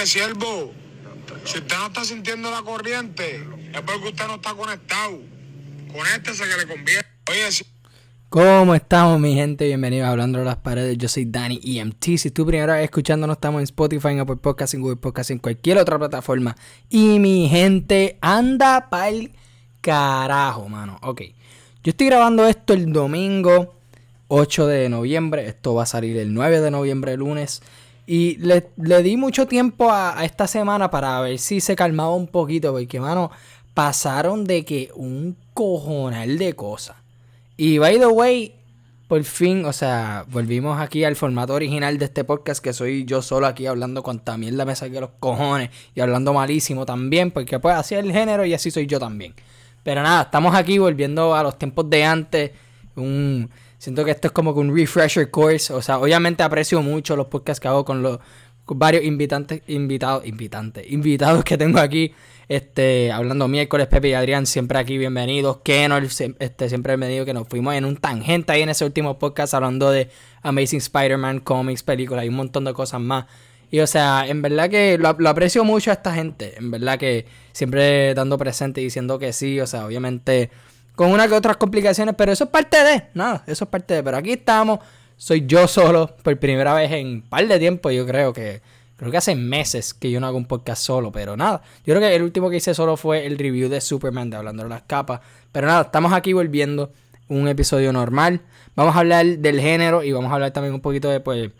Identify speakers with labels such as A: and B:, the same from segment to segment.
A: Oye, siervo, si usted no está sintiendo la corriente, es porque usted no está conectado. Conéctese que le conviene. Oye, si...
B: ¿Cómo estamos, mi gente? Bienvenidos a Hablando de las Paredes. Yo soy Dani EMT. Si tú primera vez escuchándonos, estamos en Spotify, en Apple Podcast, en Google Podcast, en cualquier otra plataforma. Y mi gente anda pa'l carajo, mano. Ok. Yo estoy grabando esto el domingo 8 de noviembre. Esto va a salir el 9 de noviembre, lunes. Y le, di mucho tiempo a, a, esta semana para ver si se calmaba un poquito. Porque, mano, pasaron de que un cojonal de cosas. Y by the way, por fin, o sea, volvimos aquí al formato original de este podcast que soy yo solo aquí hablando con también la mesa que los cojones y hablando malísimo también, porque pues así es el género y así soy yo también. Pero nada, estamos aquí volviendo a los tiempos de antes. Un, siento que esto es como que un refresher course. O sea, obviamente aprecio mucho los podcasts que hago con los varios invitantes, invitados, invitantes, invitados que tengo aquí. Este, hablando miércoles, Pepe y Adrián, siempre aquí bienvenidos. Kenor, este, siempre bienvenido, que nos fuimos en un tangente ahí en ese último podcast hablando de Amazing Spider-Man, cómics, películas y un montón de cosas más. Y o sea, en verdad que lo, lo, aprecio mucho a esta gente. En verdad que siempre dando presente y diciendo que sí. O sea, obviamente con una que otras complicaciones, pero eso es parte de. Nada, eso es parte de. Pero aquí estamos. Soy yo solo por primera vez en un par de tiempo. Yo creo que. Creo que hace meses que yo no hago un podcast solo, pero nada. Yo creo que el último que hice solo fue el review de Superman de Hablando de las Capas. Pero nada, estamos aquí volviendo un episodio normal. Vamos a hablar del género y vamos a hablar también un poquito de, pues,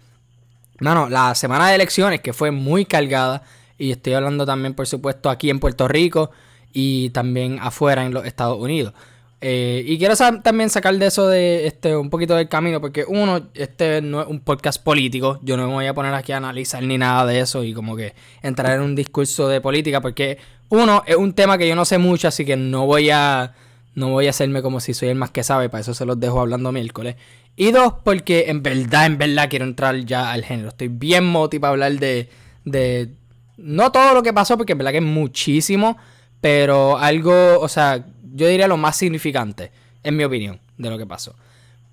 B: Mano, la semana de elecciones que fue muy cargada. Y estoy hablando también, por supuesto, aquí en Puerto Rico y también afuera en los Estados Unidos. Eh, y quiero también sacar de eso de este un poquito del camino, porque uno, este no es un podcast político. Yo no me voy a poner aquí a analizar ni nada de eso y como que entrar en un discurso de política, porque uno, es un tema que yo no sé mucho, así que no voy a. No voy a hacerme como si soy el más que sabe, para eso se los dejo hablando miércoles. Y dos, porque en verdad, en verdad quiero entrar ya al género. Estoy bien motivado para hablar de, de... No todo lo que pasó, porque en verdad que es muchísimo, pero algo, o sea, yo diría lo más significante, en mi opinión, de lo que pasó.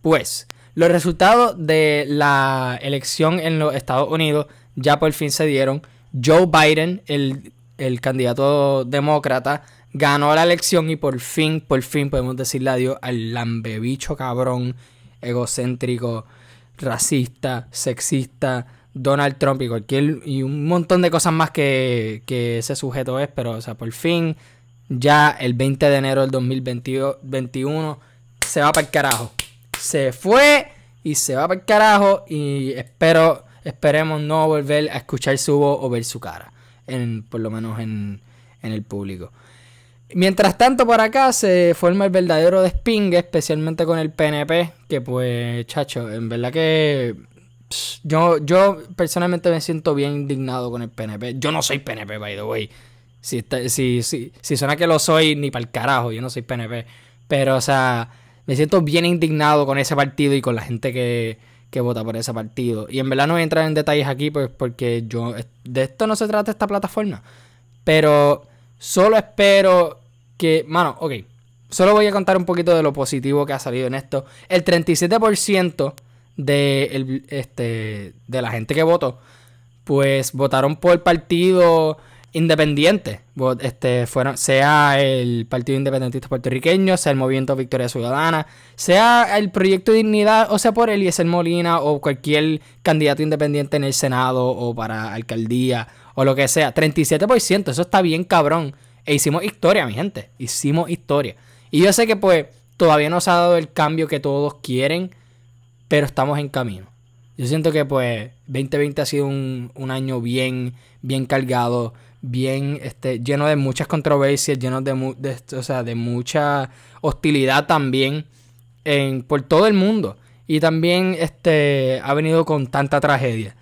B: Pues, los resultados de la elección en los Estados Unidos ya por fin se dieron. Joe Biden, el, el candidato demócrata, ganó la elección y por fin, por fin podemos decirle adiós al lambebicho cabrón, egocéntrico, racista, sexista, Donald Trump y cualquier y un montón de cosas más que, que ese sujeto es, pero o sea, por fin ya el 20 de enero del 2021 se va para el carajo. Se fue y se va para el carajo y espero esperemos no volver a escuchar su voz o ver su cara, en, por lo menos en, en el público. Mientras tanto, por acá se forma el verdadero despingue, especialmente con el PNP, que pues, chacho, en verdad que yo, yo personalmente me siento bien indignado con el PNP. Yo no soy PNP, by the way. Si, si, si, suena que lo soy, ni para el carajo, yo no soy PNP. Pero, o sea, me siento bien indignado con ese partido y con la gente que, que vota por ese partido. Y en verdad no voy a entrar en detalles aquí, pues porque yo. De esto no se trata esta plataforma. Pero Solo espero que, mano, ok. Solo voy a contar un poquito de lo positivo que ha salido en esto. El 37% de, el, este, de la gente que votó, pues votaron por partido independiente. Este, fueron, sea el Partido Independentista Puertorriqueño, sea el Movimiento Victoria Ciudadana, sea el Proyecto Dignidad, o sea por Eliezer Molina o cualquier candidato independiente en el Senado o para alcaldía o lo que sea. 37%, eso está bien cabrón. E hicimos historia, mi gente. Hicimos historia. Y yo sé que pues todavía no se ha dado el cambio que todos quieren, pero estamos en camino. Yo siento que pues 2020 ha sido un, un año bien, bien cargado, bien este, lleno de muchas controversias, lleno de, de, o sea, de mucha hostilidad también en, por todo el mundo. Y también este, ha venido con tanta tragedia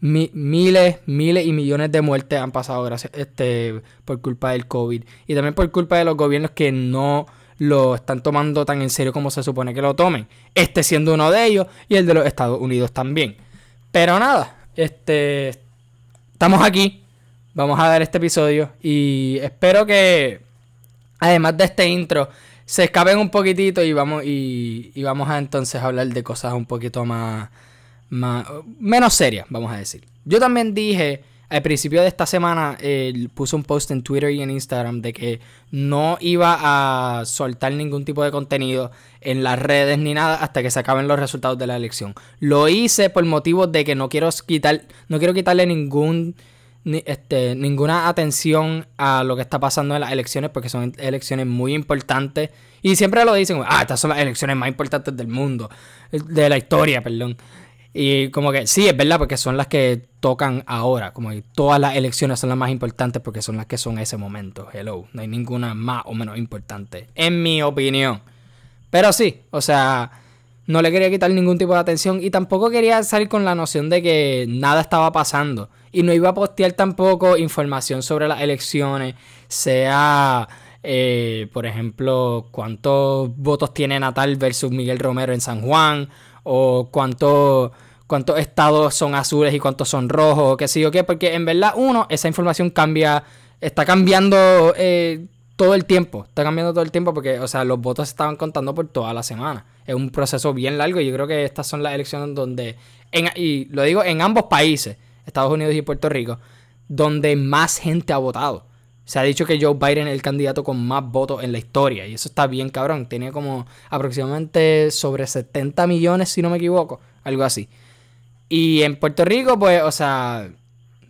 B: miles, miles y millones de muertes han pasado gracias, este, por culpa del COVID. Y también por culpa de los gobiernos que no lo están tomando tan en serio como se supone que lo tomen. Este siendo uno de ellos y el de los Estados Unidos también. Pero nada, este estamos aquí. Vamos a dar este episodio y espero que además de este intro se escapen un poquitito y vamos y, y vamos a entonces hablar de cosas un poquito más menos seria, vamos a decir. Yo también dije al principio de esta semana él puso un post en Twitter y en Instagram de que no iba a soltar ningún tipo de contenido en las redes ni nada hasta que se acaben los resultados de la elección. Lo hice por motivo de que no quiero quitar, no quiero quitarle ningún este, ninguna atención a lo que está pasando en las elecciones porque son elecciones muy importantes y siempre lo dicen, ah, estas son las elecciones más importantes del mundo, de la historia, perdón. Y como que sí, es verdad, porque son las que tocan ahora. Como que todas las elecciones son las más importantes porque son las que son ese momento. Hello. No hay ninguna más o menos importante. En mi opinión. Pero sí, o sea, no le quería quitar ningún tipo de atención. Y tampoco quería salir con la noción de que nada estaba pasando. Y no iba a postear tampoco información sobre las elecciones. Sea. Eh, por ejemplo, cuántos votos tiene Natal versus Miguel Romero en San Juan, o cuántos cuántos estados son azules y cuántos son rojos, o qué sé yo qué, porque en verdad, uno, esa información cambia, está cambiando eh, todo el tiempo, está cambiando todo el tiempo porque, o sea, los votos se estaban contando por toda la semana. Es un proceso bien largo y yo creo que estas son las elecciones donde, y lo digo en ambos países, Estados Unidos y Puerto Rico, donde más gente ha votado. Se ha dicho que Joe Biden es el candidato con más votos en la historia. Y eso está bien cabrón. Tiene como aproximadamente sobre 70 millones, si no me equivoco. Algo así. Y en Puerto Rico, pues, o sea,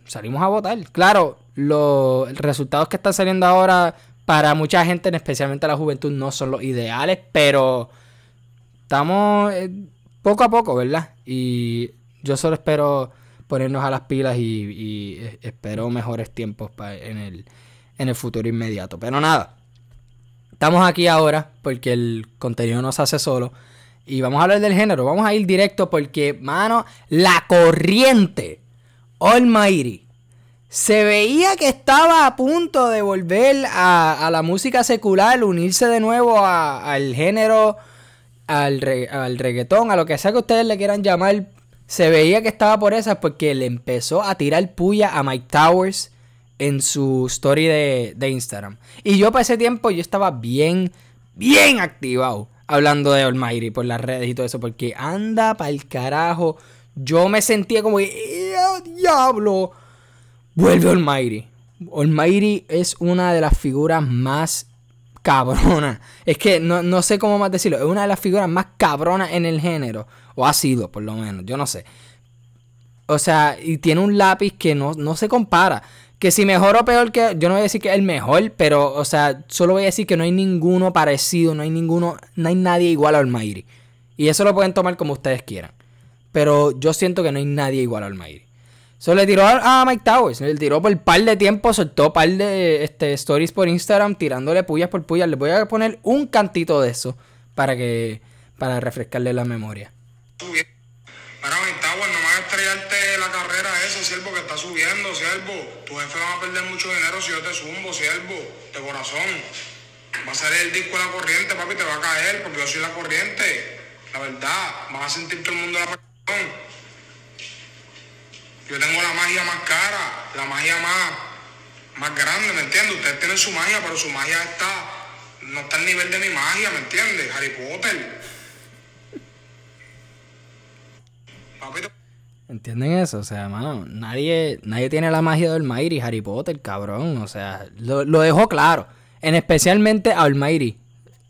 B: salimos a votar. Claro, los resultados que están saliendo ahora para mucha gente, especialmente la juventud, no son los ideales. Pero estamos eh, poco a poco, ¿verdad? Y yo solo espero ponernos a las pilas y, eh, espero mejores tiempos en el en el futuro inmediato. Pero nada, estamos aquí ahora porque el contenido nos hace solo. Y vamos a hablar del género. Vamos a ir directo porque, mano, la corriente Almighty se veía que estaba a punto de volver a, la música secular, unirse de nuevo al género, al, al reggaetón, a lo que sea que ustedes le quieran llamar. Se veía que estaba por esas porque le empezó a tirar puya a Mike Towers en su story de, Instagram. Y yo para ese tiempo yo estaba bien, bien activado hablando de Almighty por las redes y todo eso, porque anda para el carajo. Yo me sentía como que, diablo! Vuelve Almighty. Almighty es una de las figuras más cabronas. Es que no, no, sé cómo más decirlo. Es una de las figuras más cabronas en el género. O ha sido, por lo menos. Yo no sé. O sea, y tiene un lápiz que no, no se compara. Que si mejor o peor que. Yo no voy a decir que es el mejor, pero, o sea, solo voy a decir que no hay ninguno parecido, no hay ninguno. No hay nadie igual a Almighty. Y eso lo pueden tomar como ustedes quieran. Pero yo siento que no hay nadie igual a Almighty. Solo le tiró a, Mike Towers. Le tiró por par de tiempo, soltó par de este, stories por Instagram, tirándole puyas por puyas. Les voy a poner un cantito de eso para que. para refrescarle la memoria.
A: Para Mike Towers, nomás estrellarte la carrera esa, siervo, que está subiendo, siervo tu jefe va a perder mucho dinero si yo te zumbo, siervo, de corazón. Va a salir el disco de la corriente, papi, te va a caer, porque yo soy la corriente. La verdad, vas a sentir todo el mundo la presión. Yo tengo la magia más cara, la magia más, más grande, ¿me entiendes? Ustedes tienen su magia, pero su magia está, no está al nivel de mi magia, ¿me entiendes? Harry Potter.
B: Papi, ¿Entienden eso? O sea, mano, nadie, nadie tiene la magia de Almighty, Harry Potter, cabrón. O sea, lo, dejó claro. En especialmente a Almighty.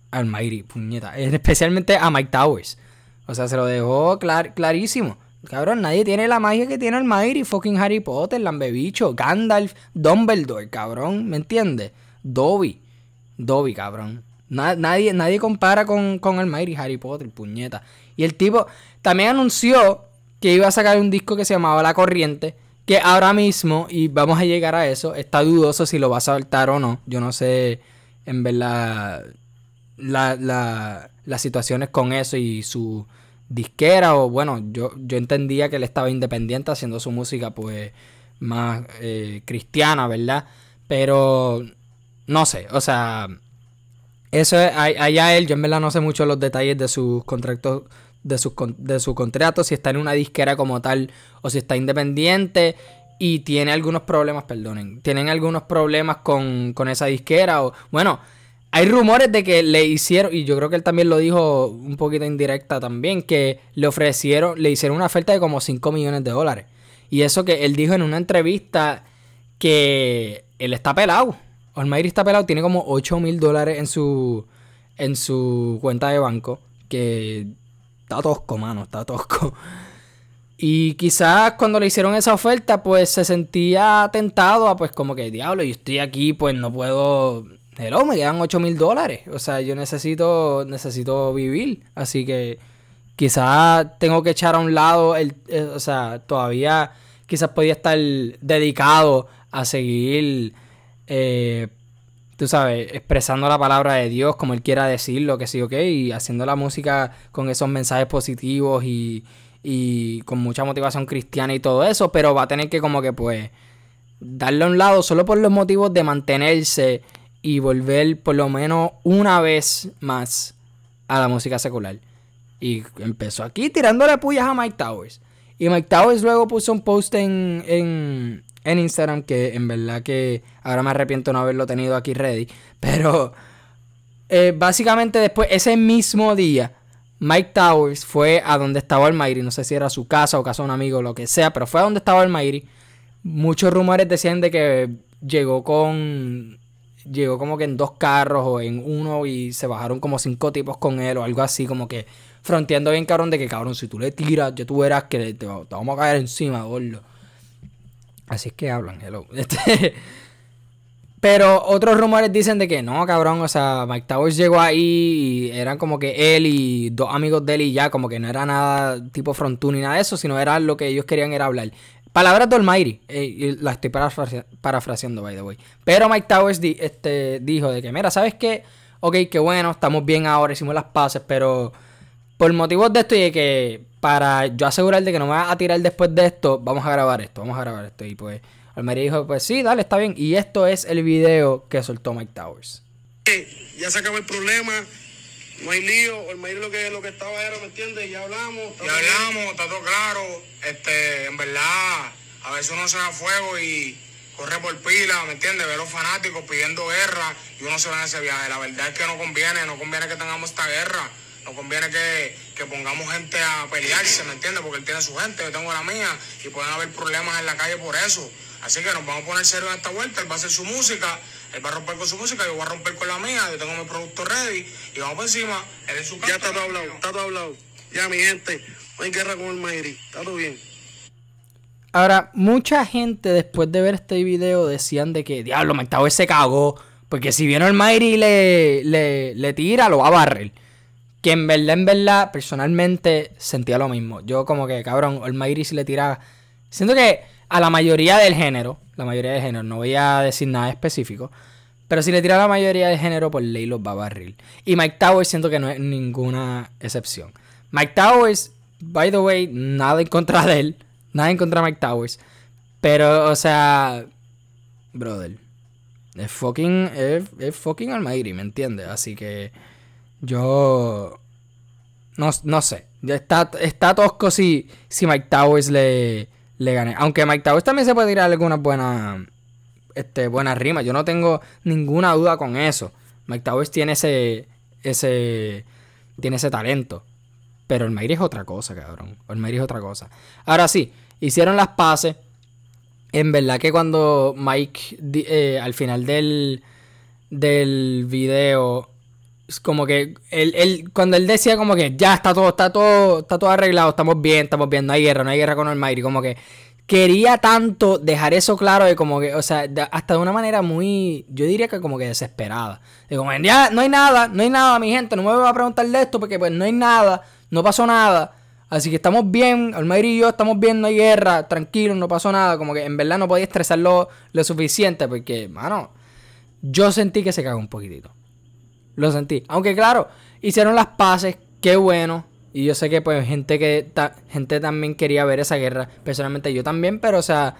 B: Almighty, puñeta. En especialmente a Mike Towers. O sea, se lo dejó clarísimo. Cabrón, nadie tiene la magia que tiene Almighty. Fucking Harry Potter, Lambebicho, Gandalf, Dumbledore, cabrón. ¿Me entiendes? Dobby. Dobby, cabrón. nadie, nadie compara con, con Almighty, Harry Potter, puñeta. Y el tipo también anunció que iba a sacar un disco que se llamaba La Corriente, que ahora mismo, y vamos a llegar a eso, está dudoso si lo va a saltar o no. Yo no sé, en verdad, la, la, las situaciones con eso y su disquera, o bueno, yo, yo entendía que él estaba independiente haciendo su música, pues, más eh, cristiana, ¿verdad? Pero, no sé, o sea, eso es, allá él, yo en verdad no sé mucho los detalles de sus contratos de su, de su contrato, si está en una disquera como tal o si está independiente y tiene algunos problemas, perdonen, tienen algunos problemas con, con esa disquera o bueno, hay rumores de que le hicieron, y yo creo que él también lo dijo un poquito indirecta también, que le ofrecieron, le hicieron una oferta de como 5 millones de dólares. Y eso que él dijo en una entrevista que él está pelado. Almighty está pelado, tiene como 8 mil dólares en su, en su cuenta de banco. Que está tosco, mano, está tosco. Y quizás cuando le hicieron esa oferta, pues se sentía tentado a, pues como que, diablo, yo estoy aquí, pues no puedo... Hello, me quedan 8 mil dólares. O sea, yo necesito, necesito vivir. Así que quizás tengo que echar a un lado, el, eh, o sea, todavía quizás podía estar dedicado a seguir, eh, tú sabes, expresando la palabra de Dios como Él quiera decirlo, que sí, ok, y haciendo la música con esos mensajes positivos y, y con mucha motivación cristiana y todo eso, pero va a tener que como que pues darle a un lado solo por los motivos de mantenerse y volver por lo menos una vez más a la música secular. Y empezó aquí tirándole puyas a Mike Towers. Y Mike Towers luego puso un post en, en, en Instagram que en verdad que ahora me arrepiento no haberlo tenido aquí ready. Pero eh, básicamente después, ese mismo día, Mike Towers fue a donde estaba Almighty. No sé si era su casa o casa de un amigo o lo que sea, pero fue a donde estaba Almighty. Muchos rumores decían de que llegó con llegó como que en dos carros o en uno y se bajaron como cinco tipos con él o algo así, como que fronteando bien cabrón de que cabrón, si tú le tiras, ya tú verás que te, vamos a caer encima, gordo. Así es que hablan, hello. Este, pero otros rumores dicen de que no, cabrón, o sea, Mike Towers llegó ahí y eran como que él y dos amigos de él y ya, como que no era nada tipo frontú ni nada de eso, sino era lo que ellos querían era hablar. Palabras de Almighty, eh, la estoy parafraseando, by the way. Pero Mike Towers este, dijo de que, mira, ¿sabes qué? Ok, qué bueno, estamos bien ahora, hicimos las paces, pero por motivos de esto y de que para yo asegurar de que no me va a tirar después de esto, vamos a grabar esto, vamos a grabar esto. Y pues Almighty dijo, pues sí, dale, está bien. Y esto es el video que soltó Mike Towers.
A: Ya se acabó el problema, no hay lío, el lo que, lo que estaba era, ¿me entiendes? Ya hablamos. Ya hablamos, está todo claro. Este, en verdad, a veces uno se da fuego y corre por pila, ¿me entiendes? Ver los fanáticos pidiendo guerra y uno se va en ese viaje. La verdad es que no conviene, no conviene que tengamos esta guerra. No conviene que, que pongamos gente a pelearse, ¿me entiendes? Porque él tiene su gente, yo tengo la mía y pueden haber problemas en la calle por eso. Así que nos vamos a poner serio en esta vuelta, él va a hacer su música, él va a romper con su música, yo voy a romper con la mía, yo tengo mi producto ready y vamos por encima, él es su casa. Ya está todo hablado, está todo hablado. Ya mi gente, no hay guerra con el Mayri, está todo bien.
B: Ahora, mucha gente después de ver este video decían de que, diablo, Mike se cagó. Porque si viene el Mayri y le, le, le tira, lo va a barrer. Que en verdad, en verdad, personalmente sentía lo mismo. Yo como que, cabrón, el Mayri si le tira... Siento que a la mayoría del género, la mayoría del género, no voy a decir nada específico, pero si le tira la mayoría del género, por ley los va a barril. Y Mike Towers siento que no es ninguna excepción. Mike Towers, by the way, nada en contra de él, nada en contra de Mike Towers, pero, o sea, brother, es fucking, es, es fucking almighty, ¿me entiendes? Así que yo, no, no sé, está, está tosco si, si Mike Towers le le gané. Aunque Mike Towers también se puede tirar algunas buenas, este, buenas rimas. Yo no tengo ninguna duda con eso. Mike Towers tiene ese, ese, tiene ese talento. Pero el Mayri es otra cosa, cabrón. El Mayri es otra cosa. Ahora sí, hicieron las pases. En verdad que cuando Mike, eh, al final del, del video, como que él, él, cuando él decía como que ya está todo, está todo, está todo arreglado, estamos bien, estamos bien, no hay guerra, no hay guerra con Almighty, como que quería tanto dejar eso claro de como que, o sea, hasta de una manera muy, yo diría que como que desesperada. De como, ya no hay nada, no hay nada, mi gente, no me voy a preguntar de esto porque pues no hay nada, no pasó nada. Así que estamos bien, Almighty y yo estamos bien, no hay guerra, tranquilo, no pasó nada. Como que en verdad no podía estresarlo lo suficiente porque, mano, yo sentí que se cagó un poquitito. Lo sentí. Aunque claro, hicieron las paces, qué bueno. Y yo sé que pues gente que gente también quería ver esa guerra. Personalmente yo también, pero o sea,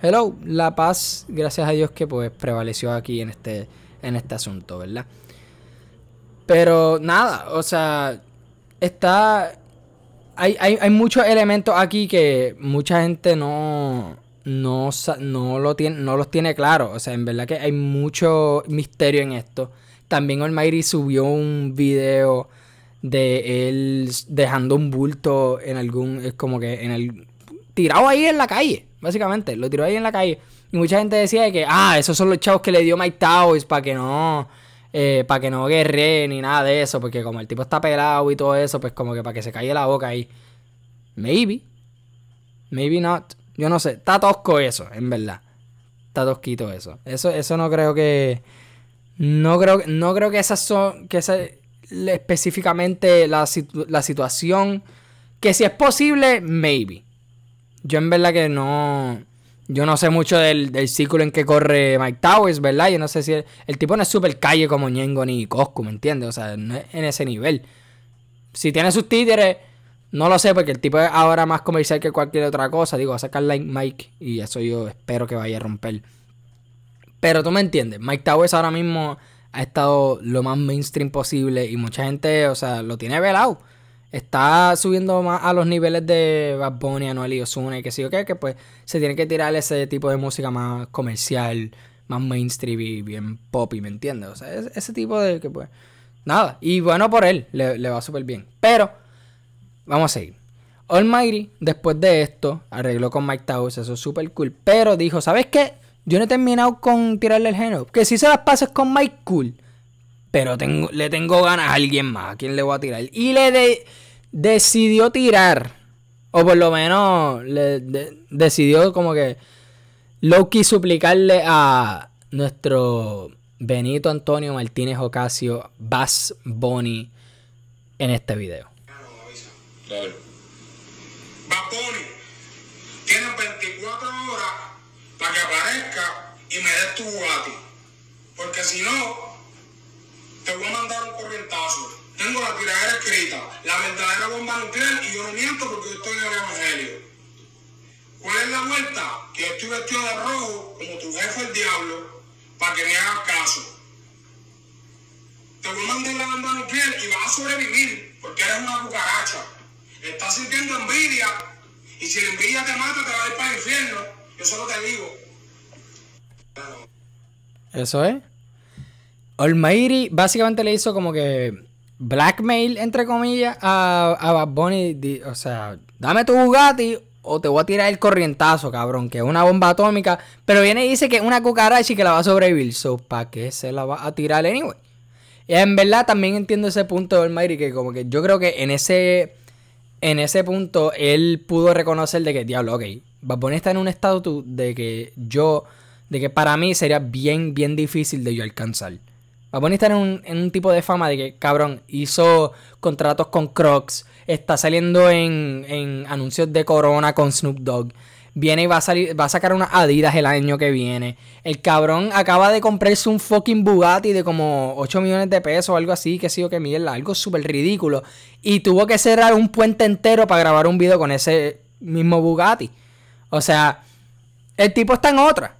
B: hello, la paz, gracias a Dios que pues prevaleció aquí en este en este asunto, ¿verdad? Pero nada, o sea, está hay, hay, hay muchos elementos aquí que mucha gente no no, no, lo tiene, no los tiene claro. O sea, en verdad que hay mucho misterio en esto. También Almighty subió un video de él dejando un bulto en algún, es como que en el, tirado ahí en la calle. básicamente. Lo tiró ahí en la calle. Y mucha gente decía que, ah, esos son los chavos que le dio Mike Towers para que no, eh, para que no guerre ni nada de eso. Porque como el tipo está pelado y todo eso, pues como que para que se calle la boca ahí. Maybe. Maybe not. Yo no sé. Está tosco eso, en verdad. Está tosquito eso. Eso, eso no creo que. No creo, no creo que esas son. Que esa, específicamente la, la situación. Que si es posible, maybe. Yo en verdad que no. Yo no sé mucho del, del círculo en que corre Mike Towers, ¿verdad? Yo no sé si el, tipo no es super calle como Ñengo ni Coscu, ¿me entiendes? O sea, no es en ese nivel. Si tiene sus títeres, no lo sé, porque el tipo es ahora más comercial que cualquier otra cosa. Digo, va a sacar Like Mike y eso yo espero que vaya a romper. Pero tú me entiendes, Mike Towers ahora mismo ha estado lo más mainstream posible y mucha gente, o sea, lo tiene velado está subiendo más a los niveles de Bad Bunny, Anuel y Ozuna y que sí o qué, que pues se tiene que tirar ese tipo de música más comercial, más mainstream y bien pop, ¿me entiendes? O sea, ese tipo de que pues... Nada, y bueno por él, le, va súper bien. Pero, vamos a seguir. Almighty, después de esto, arregló con Mike Towers, eso es súper cool. Pero dijo, ¿sabes qué? Yo no he terminado con tirarle el género. Que si se las pases con Mike Cool pero le tengo ganas a alguien más. ¿A quién le voy a tirar? Y le decidió tirar. O por lo menos le decidió como que Loki suplicarle a nuestro Benito Antonio Martínez Ocasio Bass Bonnie en este video.
A: Claro. Bunny, tienes 24 horas para que aparezca y me des tu Bugatti. Porque si no, te voy a mandar un corrientazo. Tengo la tiradera escrita, la verdadera bomba nuclear y yo no miento porque yo estoy en el evangelio. ¿Cuál es la vuelta? Que yo estoy vestido de rojo como tu jefe el diablo para que me hagas caso. Te voy a mandar la bomba nuclear y vas a sobrevivir porque eres una cucaracha. Estás sintiendo envidia y si la envidia te mata te va a ir para el infierno. Yo solo te digo.
B: Eso es. Almighty básicamente le hizo como que blackmail, entre comillas, a, a Bad Bunny. O sea, dame tu Bugatti o te voy a tirar el corrientazo, cabrón, que es una bomba atómica. Pero viene y dice que es una cucaracha que la va a sobrevivir. So, ¿para qué se la va a tirar anyway? Y en verdad también entiendo ese punto de Almighty que como que yo creo que en ese en ese punto él pudo reconocer de que, diablo, ok, Bad Bunny está en un estado de que yo, de que para mí sería bien, bien difícil de yo alcanzar. Va a estar en un, en un tipo de fama de que, cabrón, hizo contratos con Crocs, está saliendo en, en anuncios de Corona con Snoop Dogg. Viene y va a salir, va a sacar unas Adidas el año que viene. El cabrón acaba de comprarse un fucking Bugatti de como 8 millones de pesos o algo así, que sí o que mierda, algo súper ridículo. Y tuvo que cerrar un puente entero para grabar un video con ese mismo Bugatti. O sea, el tipo está en otra.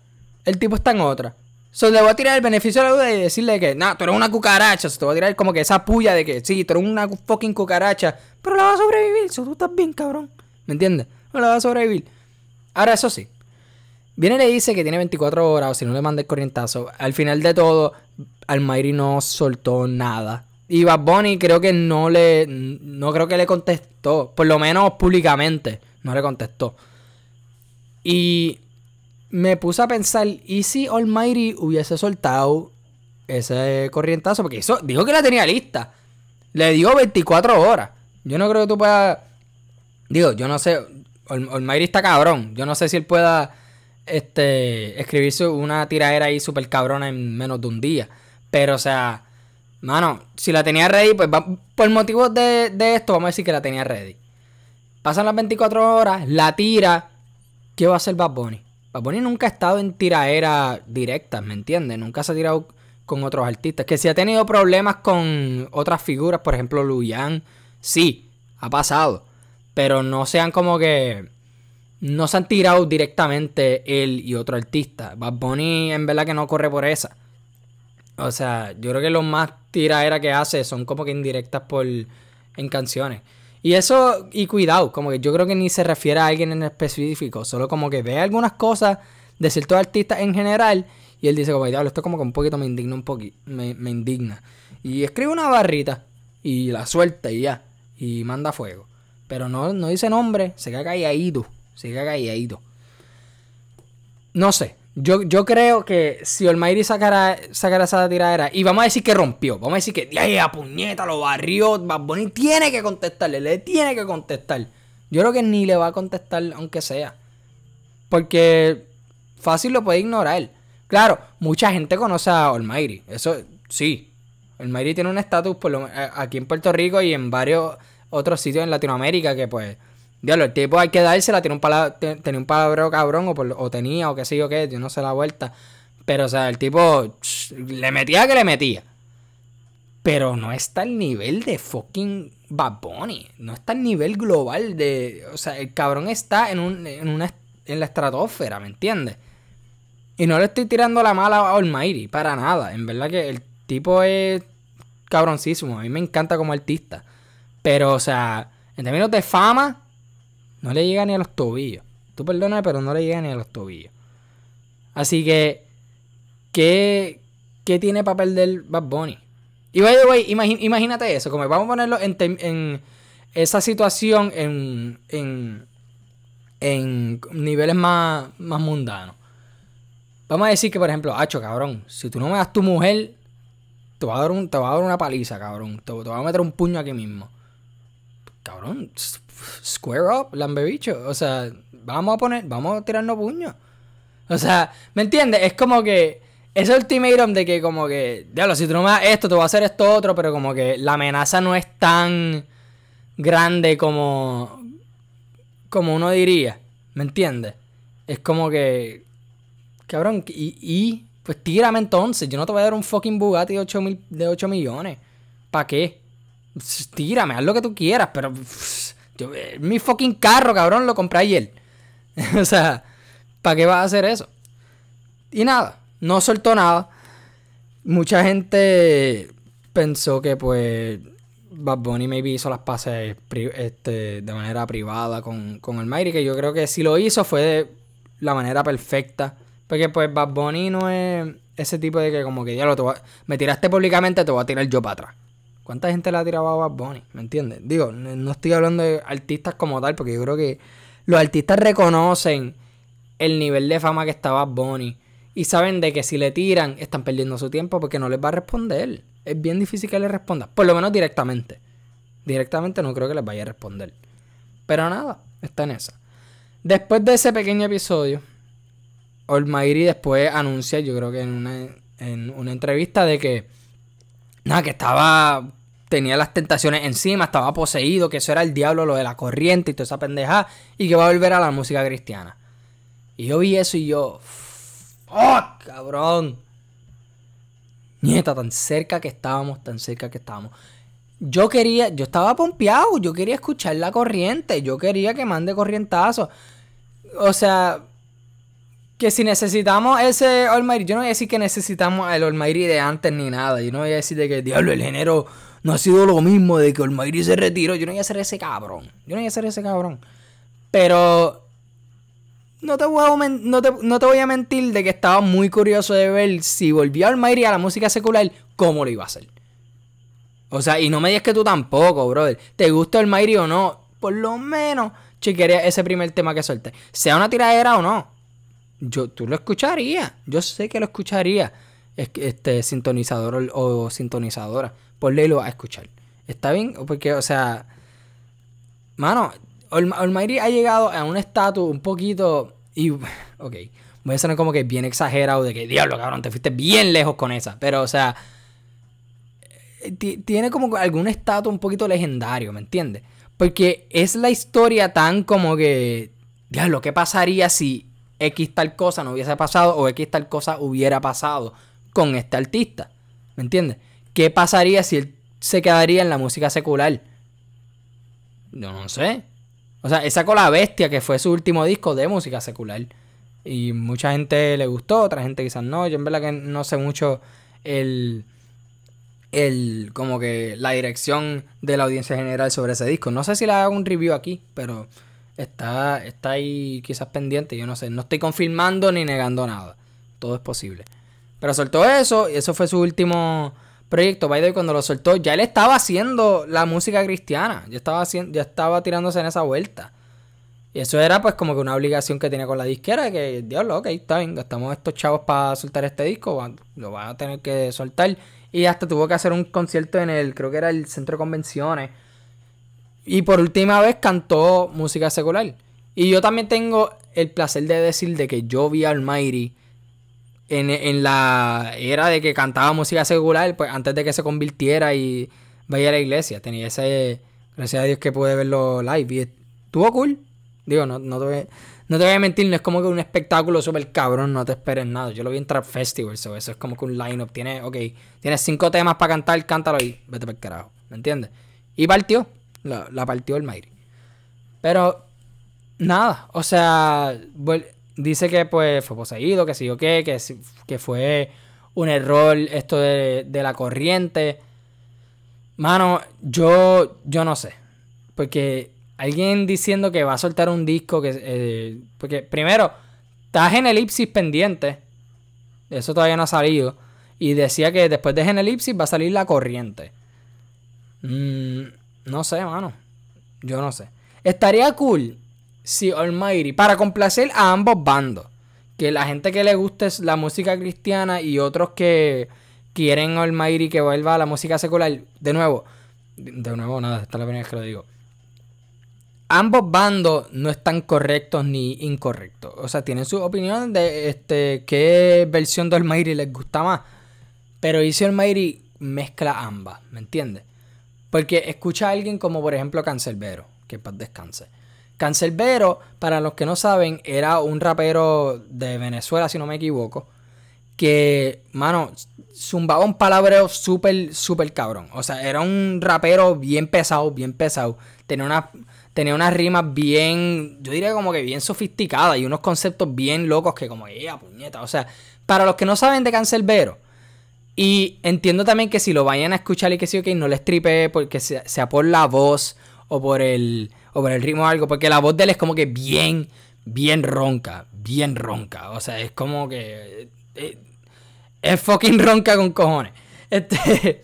B: El tipo está en otra. So, le voy a tirar el beneficio de la duda y decirle que, nah, tú eres una cucaracha. So, te voy a tirar como que esa puya de que, sí, tú eres una fucking cucaracha. Pero la vas a sobrevivir. So, tú estás bien, cabrón. ¿Me entiendes? No la vas a sobrevivir. Ahora, eso sí. Viene y le dice que tiene 24 horas o si no le manda el corrientazo. Al final de todo, Almighty no soltó nada. Y Bad Bunny creo que no le. No creo que le contestó. Por lo menos públicamente. No le contestó. Y me puse a pensar, ¿y si Almighty hubiese soltado ese corrientazo? Porque eso dijo que la tenía lista. Le dio 24 horas. Yo no creo que tú puedas. Digo, yo no sé. Almighty está cabrón. Yo no sé si él pueda este, escribirse una tiradera ahí súper cabrona en menos de un día. Pero, o sea, mano, si la tenía ready, pues por motivos de, de esto, vamos a decir que la tenía ready. Pasan las 24 horas, la tira. ¿Qué va a hacer Bad Bunny? Bad nunca ha estado en tiraera directa, ¿me entiendes? Nunca se ha tirado con otros artistas. Que si ha tenido problemas con otras figuras, por ejemplo, Luyan, sí, ha pasado. Pero no sean como que. No se han tirado directamente él y otro artista. Bad Bunny en verdad que no corre por esa. O sea, yo creo que lo más tiraera que hace son como que indirectas por en canciones. Y eso, y cuidado, como que yo creo que ni se refiere a alguien en específico, solo como que ve algunas cosas de ciertos artistas en general y él dice como, diablo, esto como que un poquito me indigna un poquito, me, indigna. Y escribe una barrita y la suelta y ya, y manda fuego. Pero no, no dice nombre, se queda calladito, se queda calladito. no sé. Yo, yo creo que si Olmairi sacara, sacara esa tiradera, y vamos a decir que rompió, vamos a decir que, ay, a puñeta, lo barrió, Bad Bunny tiene que contestarle, le tiene que contestar. Yo creo que ni le va a contestar, aunque sea. Porque fácil lo puede ignorar. Claro, mucha gente conoce a Olmairi, eso sí. Olmairi tiene un estatus aquí en Puerto Rico y en varios otros sitios en Latinoamérica que pues Diablo, el tipo hay que dársela, tiene un tenía un palabreo cabrón, o, tenía, o qué sé yo qué, yo no sé la vuelta. Pero, o sea, el tipo le metía que le metía. Pero no está al nivel de fucking Bad Bunny. No está al nivel global de. O sea, el cabrón está en, un, en, una, en la estratosfera, ¿me entiendes? Y no le estoy tirando la mala a Almighty, para nada. En verdad que el tipo es cabroncísimo. A mí me encanta como artista. Pero, o sea, en términos de fama, no le llega ni a los tobillos. Tú perdona, pero no le llega ni a los tobillos. Así que, ¿qué, qué tiene para perder Bad Bunny? Y by the way, imagínate eso, como vamos a ponerlo en, esa situación en, en, en niveles más, más mundanos. Vamos a decir que, por ejemplo, Hacho, cabrón, si tú no me das tu mujer, te va a dar, un, te va a dar una paliza, cabrón. Te, te va a meter un puño aquí mismo. Cabrón, square up, lambebicho. O sea, vamos a poner, vamos a tirarnos puños. O sea, ¿me entiendes? Es como que ese ultimatum de que como que, diablo, si tú no me das esto, te voy a hacer esto otro, pero como que la amenaza no es tan grande como como uno diría, ¿me entiendes? Es como que cabrón, y, pues tírame entonces, yo no te voy a dar un fucking Bugatti de 8, mil, de 8 millones. ¿Para qué? Tírame, haz lo que tú quieras, pero eh, mi fucking carro, cabrón, lo compré ayer. o sea, ¿para qué vas a hacer eso? Y nada, no soltó nada. Mucha gente pensó que pues Bad Bunny maybe hizo las pases este, de manera privada con, con el Mayri, que yo creo que si lo hizo fue de la manera perfecta. Porque pues Bad Bunny no es ese tipo de que como que ya lo me tiraste públicamente, te voy a tirar yo para atrás. ¿Cuánta gente le ha tirado a Bad Bunny? ¿Me entiendes? Digo, no estoy hablando de artistas como tal, porque yo creo que los artistas reconocen el nivel de fama que está Bad Bunny. Y saben de que si le tiran, están perdiendo su tiempo porque no les va a responder. Es bien difícil que le responda. Por lo menos directamente. Directamente no creo que les vaya a responder. Pero nada, está en esa. Después de ese pequeño episodio, Olmairi después anuncia, yo creo que en una, en una entrevista, de que. Nada, que estaba tenía las tentaciones encima, estaba poseído, que eso era el diablo, lo de la corriente y toda esa pendeja, y que va a volver a la música cristiana. Y yo vi eso y yo, ¡oh, cabrón! Nieta, tan cerca que estábamos, tan cerca que estábamos. Yo quería, yo estaba pompeado, yo quería escuchar la corriente, yo quería que mande corrientazo. O sea, que si necesitamos ese Almighty, yo no voy a decir que necesitamos el Almighty de antes ni nada, yo no voy a decir de que, diablo, el género no ha sido lo mismo de que Olmairi se retiró. Yo no iba a ser ese cabrón. Yo no iba a ser ese cabrón. Pero no te, voy a, no, te, voy a mentir de que estaba muy curioso de ver si volvió Almighty a la música secular, cómo lo iba a hacer. O sea, y no me digas que tú tampoco, brother. ¿Te gusta Almighty o no? Por lo menos chequearía ese primer tema que suelte. Sea una tiradera o no. Yo, tú lo escucharías. Yo sé que lo escucharía. Este sintonizador o sintonizadora por ley lo vas a escuchar. ¿Está bien? Porque, o sea, mano, Almighty ha llegado a un estatus un poquito. Y, ok, voy a sonar como que bien exagerado de que, diablo, cabrón, te fuiste bien lejos con esa. Pero, o sea, eh, tiene como algún estatus un poquito legendario, ¿me entiendes? Porque es la historia tan como que, diablo, ¿qué pasaría si X tal cosa no hubiese pasado o X tal cosa hubiera pasado con este artista? ¿Me entiendes? ¿Qué pasaría si él se quedaría en la música secular? Yo no sé. O sea, él sacó La Bestia, que fue su último disco de música secular. Y mucha gente le gustó, otra gente quizás no. Yo en verdad que no sé mucho el, el como que la dirección de la audiencia general sobre ese disco. No sé si le hago un review aquí, pero está, está ahí quizás pendiente. Yo no sé. No estoy confirmando ni negando nada. Todo es posible. Pero soltó eso y eso fue su último proyecto, by the cuando lo soltó, ya él estaba haciendo la música cristiana. Ya estaba, haciendo, ya estaba tirándose en esa vuelta. Y eso era pues como que una obligación que tenía con la disquera, que diablo, ok, está bien, gastamos estos chavos para soltar este disco, lo van a tener que soltar. Y hasta tuvo que hacer un concierto en el, creo que era el centro de convenciones. Y por última vez cantó música secular. Y yo también tengo el placer de decir de que yo vi al Almighty en, en la era de que cantaba música secular, pues antes de que se convirtiera y vaya a la iglesia. Tenía ese, gracias a Dios que pude verlo live. Y estuvo cool. Digo, no, no, te voy, no te voy a mentir, no es como que un espectáculo súper cabrón, no te esperes nada. Yo lo vi en Trap Festival, eso es como que un line-up. Tiene, ok, tienes cinco temas para cantar, cántalo ahí, vete para el carajo. ¿Me entiendes? Y partió, la, la partió el Mayri. Pero nada, o sea, dice que pues fue poseído, que sí o qué, que, que fue un error esto de, la corriente. Mano, yo, yo no sé. Porque alguien diciendo que va a soltar un disco que... Eh, porque primero, está Genelipsis pendiente. Eso todavía no ha salido. Y decía que después de Genelipsis va a salir la corriente. Mm, no sé, mano. Yo no sé. Estaría cool si Almighty, para complacer a ambos bandos. Que la gente que le guste la música cristiana y otros que quieren Almighty que vuelva a la música secular. De nuevo, de nuevo nada, esta es la primera vez que lo digo. Ambos bandos no están correctos ni incorrectos. O sea, tienen su opinión de este qué versión de Almighty les gusta más. Pero dice Almighty mezcla ambas, ¿me entiendes? Porque escucha a alguien como por ejemplo Cancelbero, que paz descanse Cancelbero, para los que no saben, era un rapero de Venezuela, si no me equivoco. Que, mano, zumbaba un palabreo súper, súper cabrón. O sea, era un rapero bien pesado, bien pesado. Tenía una tenía unas rimas bien, yo diría como que bien sofisticadas y unos conceptos bien locos que como, ¡eh, puñeta! O sea, para los que no saben de Cancelbero, y entiendo también que si lo vayan a escuchar y que sí, ok, no les tripe porque sea por la voz o por el o por el ritmo o algo, porque la voz de él es como que bien, bien ronca, bien ronca. O sea, es como que. Eh, es fucking ronca con cojones. Este.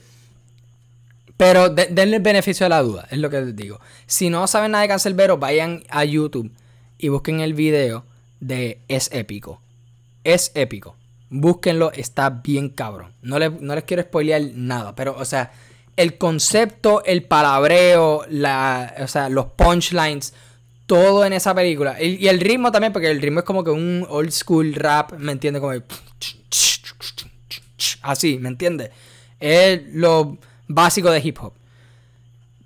B: Pero denle el beneficio de la duda, es lo que les digo. Si no saben nada de Cancelbero, vayan a YouTube y busquen el video de Es Épico. Es épico. Búsquenlo, está bien cabrón. No, no les quiero spoilear nada, pero, o sea, el concepto, el palabreo, la, o sea, los punchlines, todo en esa película. Y, el ritmo también, porque el ritmo es como que un old school rap, ¿me entiendes? Como así, ¿me entiendes? Es lo básico de hip hop.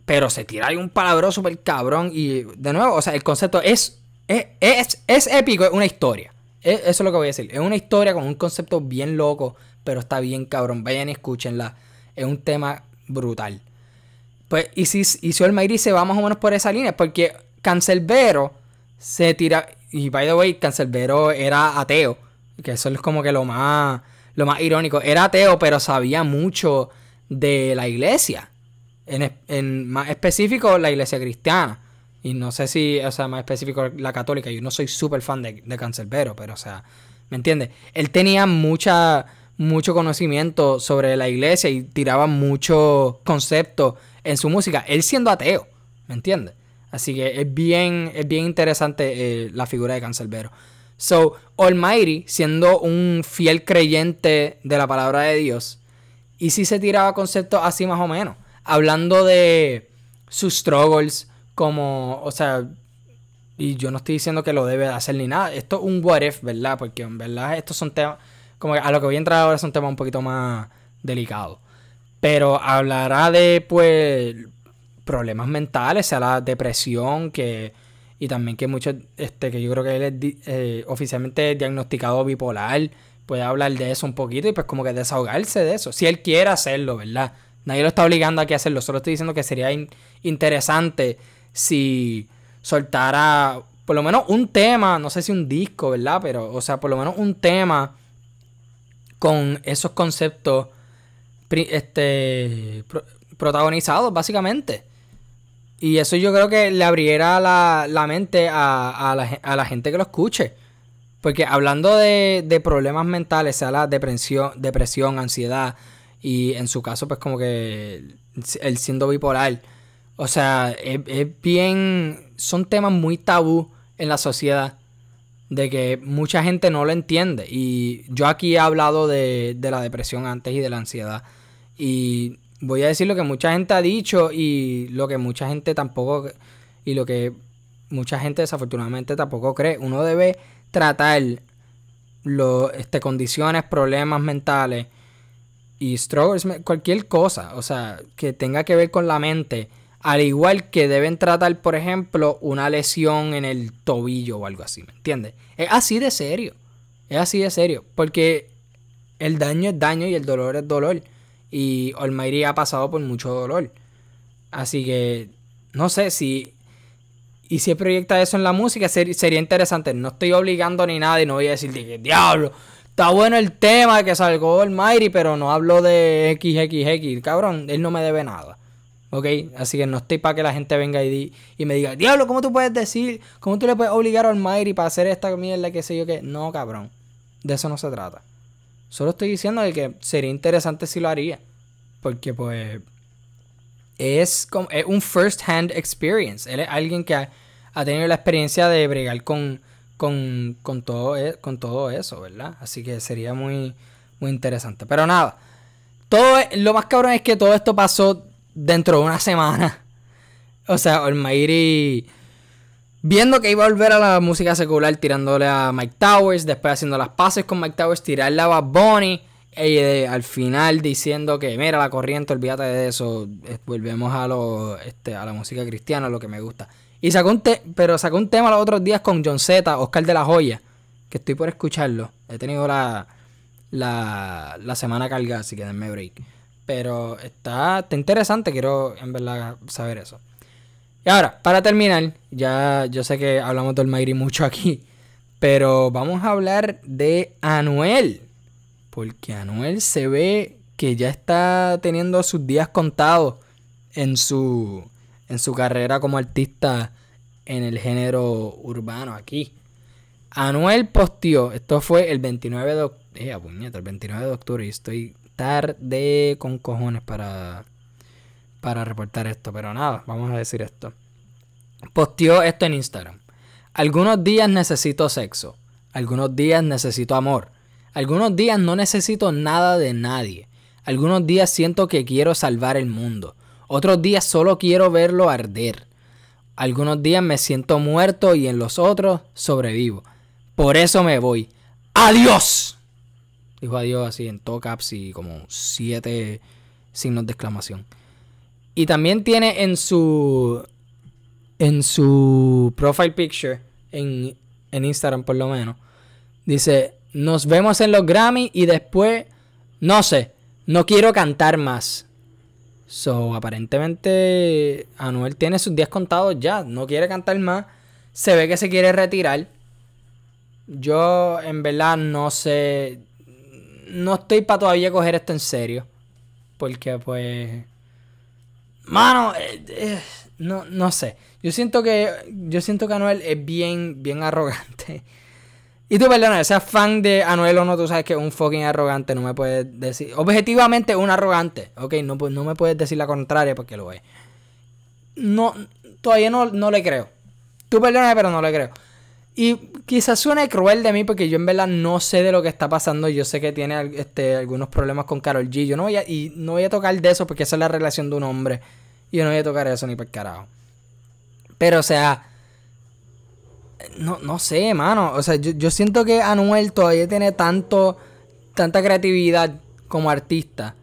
B: Pero se tira ahí un palabro súper cabrón. Y de nuevo, o sea, el concepto es, es, es, es épico, es una historia. eso es lo que voy a decir. Es una historia con un concepto bien loco, pero está bien cabrón. Vayan y escúchenla. Es un tema brutal. Pues, y si, y si Almighty se va más o menos por esa línea, porque Cancelbero se tira. Y by the way, Cancelbero era ateo. Que eso es como que lo más, lo más irónico. Era ateo, pero sabía mucho de la iglesia. En, en más específico, la iglesia cristiana. Y no sé si, o sea, más específico la católica. Yo no soy súper fan de, de Cancelbero, pero o sea, ¿me entiendes? Él tenía mucha mucho conocimiento sobre la iglesia y tiraba mucho concepto en su música, él siendo ateo, ¿me entiendes? Así que es bien, es bien interesante eh, la figura de Cancelbero. So, Almighty, siendo un fiel creyente de la palabra de Dios, y si se tiraba conceptos así más o menos, hablando de sus struggles, como, o sea, y yo no estoy diciendo que lo debe hacer ni nada, esto es un what if, ¿verdad? Porque en verdad estos son temas como a lo que voy a entrar ahora es un tema un poquito más delicado. Pero hablará de, pues, problemas mentales, sea la depresión, que y también que muchos, este, que yo creo que él es eh, oficialmente diagnosticado bipolar, puede hablar de eso un poquito y pues como que desahogarse de eso, si él quiere hacerlo, ¿verdad? Nadie lo está obligando a que hacerlo, solo estoy diciendo que sería interesante si soltara por lo menos un tema, no sé si un disco, ¿verdad? Pero, o sea, por lo menos un tema con esos conceptos este, protagonizados, básicamente. Y eso yo creo que le abriera la, mente a, la, gente que lo escuche. Porque hablando de, problemas mentales, sea la depresión, depresión, ansiedad, y en su caso, pues como que él siendo bipolar, o sea, es, bien, son temas muy tabú en la sociedad de que mucha gente no lo entiende. Y yo aquí he hablado de, de la depresión antes y de la ansiedad. Y voy a decir lo que mucha gente ha dicho y lo que mucha gente tampoco... Y lo que mucha gente desafortunadamente tampoco cree. Uno debe tratar lo, este, condiciones, problemas mentales y struggles, cualquier cosa, o sea, que tenga que ver con la mente, al igual que deben tratar, por ejemplo, una lesión en el tobillo o algo así, ¿me entiendes? Es así de serio, es así de serio, porque el daño es daño y el dolor es dolor, y Almighty ha pasado por mucho dolor, así que, no sé si... Y si proyecta eso en la música, sería interesante. No estoy obligando ni nada y no voy a decir que diablo, Está bueno el tema que salgó el Mighty, pero no hablo de XXX. Cabrón, él no me debe nada. ¿Ok? Así que no estoy para que la gente venga y, y, me diga, Diablo, ¿cómo tú puedes decir? ¿Cómo tú le puedes obligar al Mighty para hacer esta mierda que sé yo qué? No, cabrón. De eso no se trata. Solo estoy diciendo que sería interesante si lo haría. Porque pues es, como, es un first hand experience. Él es alguien que ha, ha tenido la experiencia de bregar con con, con, todo, e, con todo eso, ¿verdad? Así que sería muy, muy interesante. Pero nada, todo, lo más cabrón es que todo esto pasó dentro de una semana. O sea, Almighty viendo que iba a volver a la música secular tirándole a Mike Towers, después haciendo las pases con Mike Towers, tirarle a Bad Bunny, y al final diciendo que mira la corriente, olvídate de eso, eh, volvemos a lo este, a la música cristiana, lo que me gusta. Y sacó un pero sacó un tema los otros días con John Z, Oscar de la Joya, que estoy por escucharlo. He tenido la, la, la semana cargada, así que denme break. Pero está, interesante, quiero en verdad saber eso. Y ahora, para terminar, ya yo sé que hablamos del Mayri mucho aquí, pero vamos a hablar de Anuel. Porque Anuel se ve que ya está teniendo sus días contados en su en su carrera como artista en el género urbano aquí. Anuel posteó, esto fue el 29 de octubre, eh, el 29 de octubre y estoy tarde con cojones para, para reportar esto, pero nada, vamos a decir esto. Posteó esto en Instagram. Algunos días necesito sexo, algunos días necesito amor, algunos días no necesito nada de nadie, algunos días siento que quiero salvar el mundo, otros días solo quiero verlo arder. Algunos días me siento muerto y en los otros sobrevivo. Por eso me voy. ¡Adiós! Dijo adiós así en todo caps y como siete signos de exclamación. Y también tiene en su en su profile picture en, en Instagram por lo menos dice nos vemos en los Grammy y después no sé no quiero cantar más So, aparentemente Anuel tiene sus días contados ya, no quiere cantar más, se ve que se quiere retirar. Yo en verdad no sé, no estoy para todavía coger esto en serio, porque pues, mano, eh, eh, no, no sé. Yo siento que, yo siento que Anuel es bien, bien arrogante. Y tú, perdona, seas fan de Anuel o no, tú sabes que es un fucking arrogante, no me puedes decir. Objetivamente un arrogante, ok, no, no me puedes decir la contraria porque lo es. No, todavía no, no le creo. Tú perdona, pero no le creo. Y quizás suene cruel de mí porque yo en verdad no sé de lo que está pasando. Yo sé que tiene este, algunos problemas con Carol G. Yo no voy a, y no voy a tocar de eso porque esa es la relación de un hombre. Y yo no voy a tocar eso ni por carajo. Pero, o sea, no, no sé, mano. O sea, yo, siento que Anuel todavía tiene tanto, tanta creatividad como artista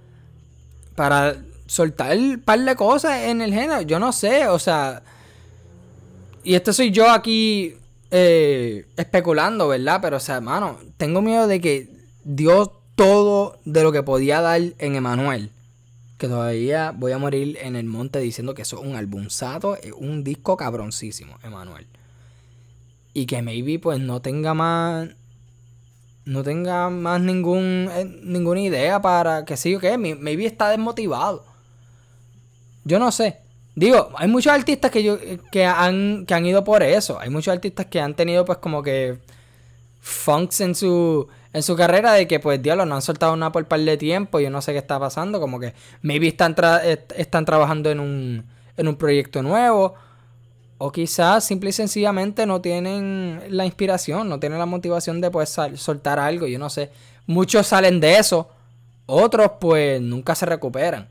B: para soltar un par de cosas en el género. Yo no sé, o sea. Y esto soy yo aquí eh, especulando, ¿verdad? Pero, o sea, mano, tengo miedo de que dio todo de lo que podía dar en Emanuel. Que todavía voy a morir en el monte diciendo que eso es un albumzato, un disco cabroncísimo, Emanuel y que maybe pues no tenga más no tenga más ningún eh, ninguna idea para que sí o qué, maybe está desmotivado. Yo no sé. Digo, hay muchos artistas que yo que han que han ido por eso. Hay muchos artistas que han tenido pues como que funks en su en su carrera de que pues diablo no han soltado nada por par de tiempo, yo no sé qué está pasando, como que maybe están están trabajando en un en un proyecto nuevo O quizás simple y sencillamente no tienen la inspiración, no tienen la motivación de poder soltar algo, yo no sé. Muchos salen de eso, otros pues nunca se recuperan.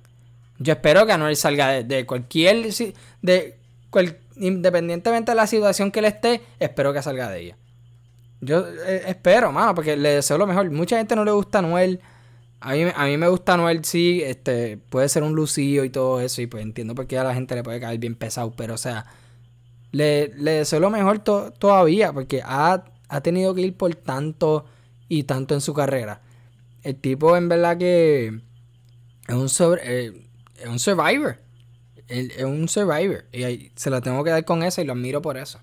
B: Yo espero que Anuel salga de, cualquier... De independientemente de la situación que él esté, espero que salga de ella. Yo eh, espero, mano, porque le deseo lo mejor. Mucha gente no le gusta Anuel. A mí, a mí me gusta Anuel, sí, este, puede ser un lucido y todo eso, y pues entiendo por qué a la gente le puede caer bien pesado, pero o sea, le, deseo lo mejor todavía, porque ha, tenido que ir por tanto y tanto en su carrera. El tipo en verdad que es un, sobre, eh, es un survivor. es un survivor. Y se lo tengo que dar con eso y lo admiro por eso.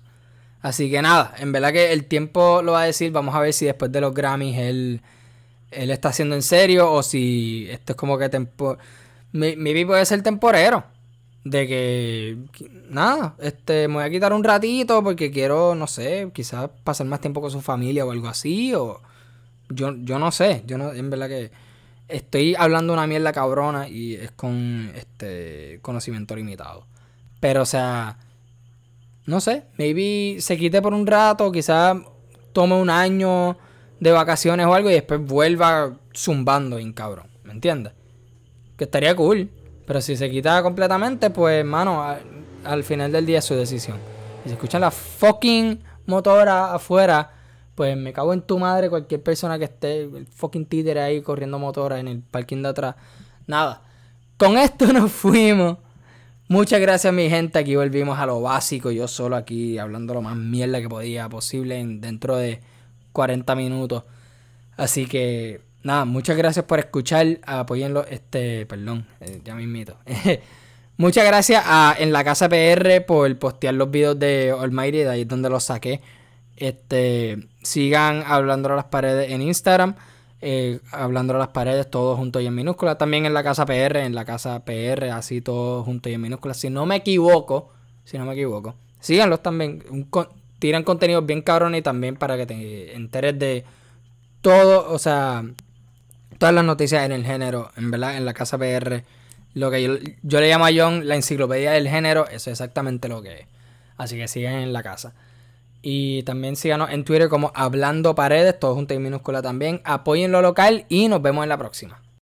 B: Así que nada, en verdad que el tiempo lo va a decir. Vamos a ver si después de los Grammys él, él está haciendo en serio o si esto es como que tempo... Mi puede ser temporero de que nada, este me voy a quitar un ratito porque quiero, no sé, quizás pasar más tiempo con su familia o algo así o yo, yo no sé, yo no en verdad que estoy hablando una mierda cabrona y es con este conocimiento limitado. Pero o sea, no sé, maybe se quite por un rato, quizás tome un año de vacaciones o algo y después vuelva zumbando en cabrón, ¿me entiendes? Que estaría cool. Pero si se quita completamente, pues, mano, al final del día es su decisión. Y si escuchan la fucking motora afuera, pues me cago en tu madre cualquier persona que esté, el fucking títere ahí corriendo motora en el parking de atrás. Nada. Con esto nos fuimos. Muchas gracias mi gente, aquí volvimos a lo básico, yo solo aquí hablando lo más mierda que podía posible en, dentro de 40 minutos. Así que nada, muchas gracias por escuchar. Apoyenlo, este, perdón, eh, ya me invito. muchas gracias a En la Casa PR por postear los videos de Almighty, de ahí es donde los saqué. Este, sigan hablando a las paredes en Instagram. Eh, hablando a las paredes, todo junto y en minúscula. También en la casa PR, en la casa PR, así todo junto y en minúscula. Si no me equivoco, si no me equivoco, síganlos también. tiran contenidos bien cabrones y también para que te enteres de todo, o sea, todas las noticias en el género, en verdad, en la casa PR. Lo que yo, le llamo a John la enciclopedia del género, eso es exactamente lo que es. Así que sigan en la casa. Y también síganos en Twitter como Hablando Paredes, todo junto y minúscula también. Apoyen lo local y nos vemos en la próxima.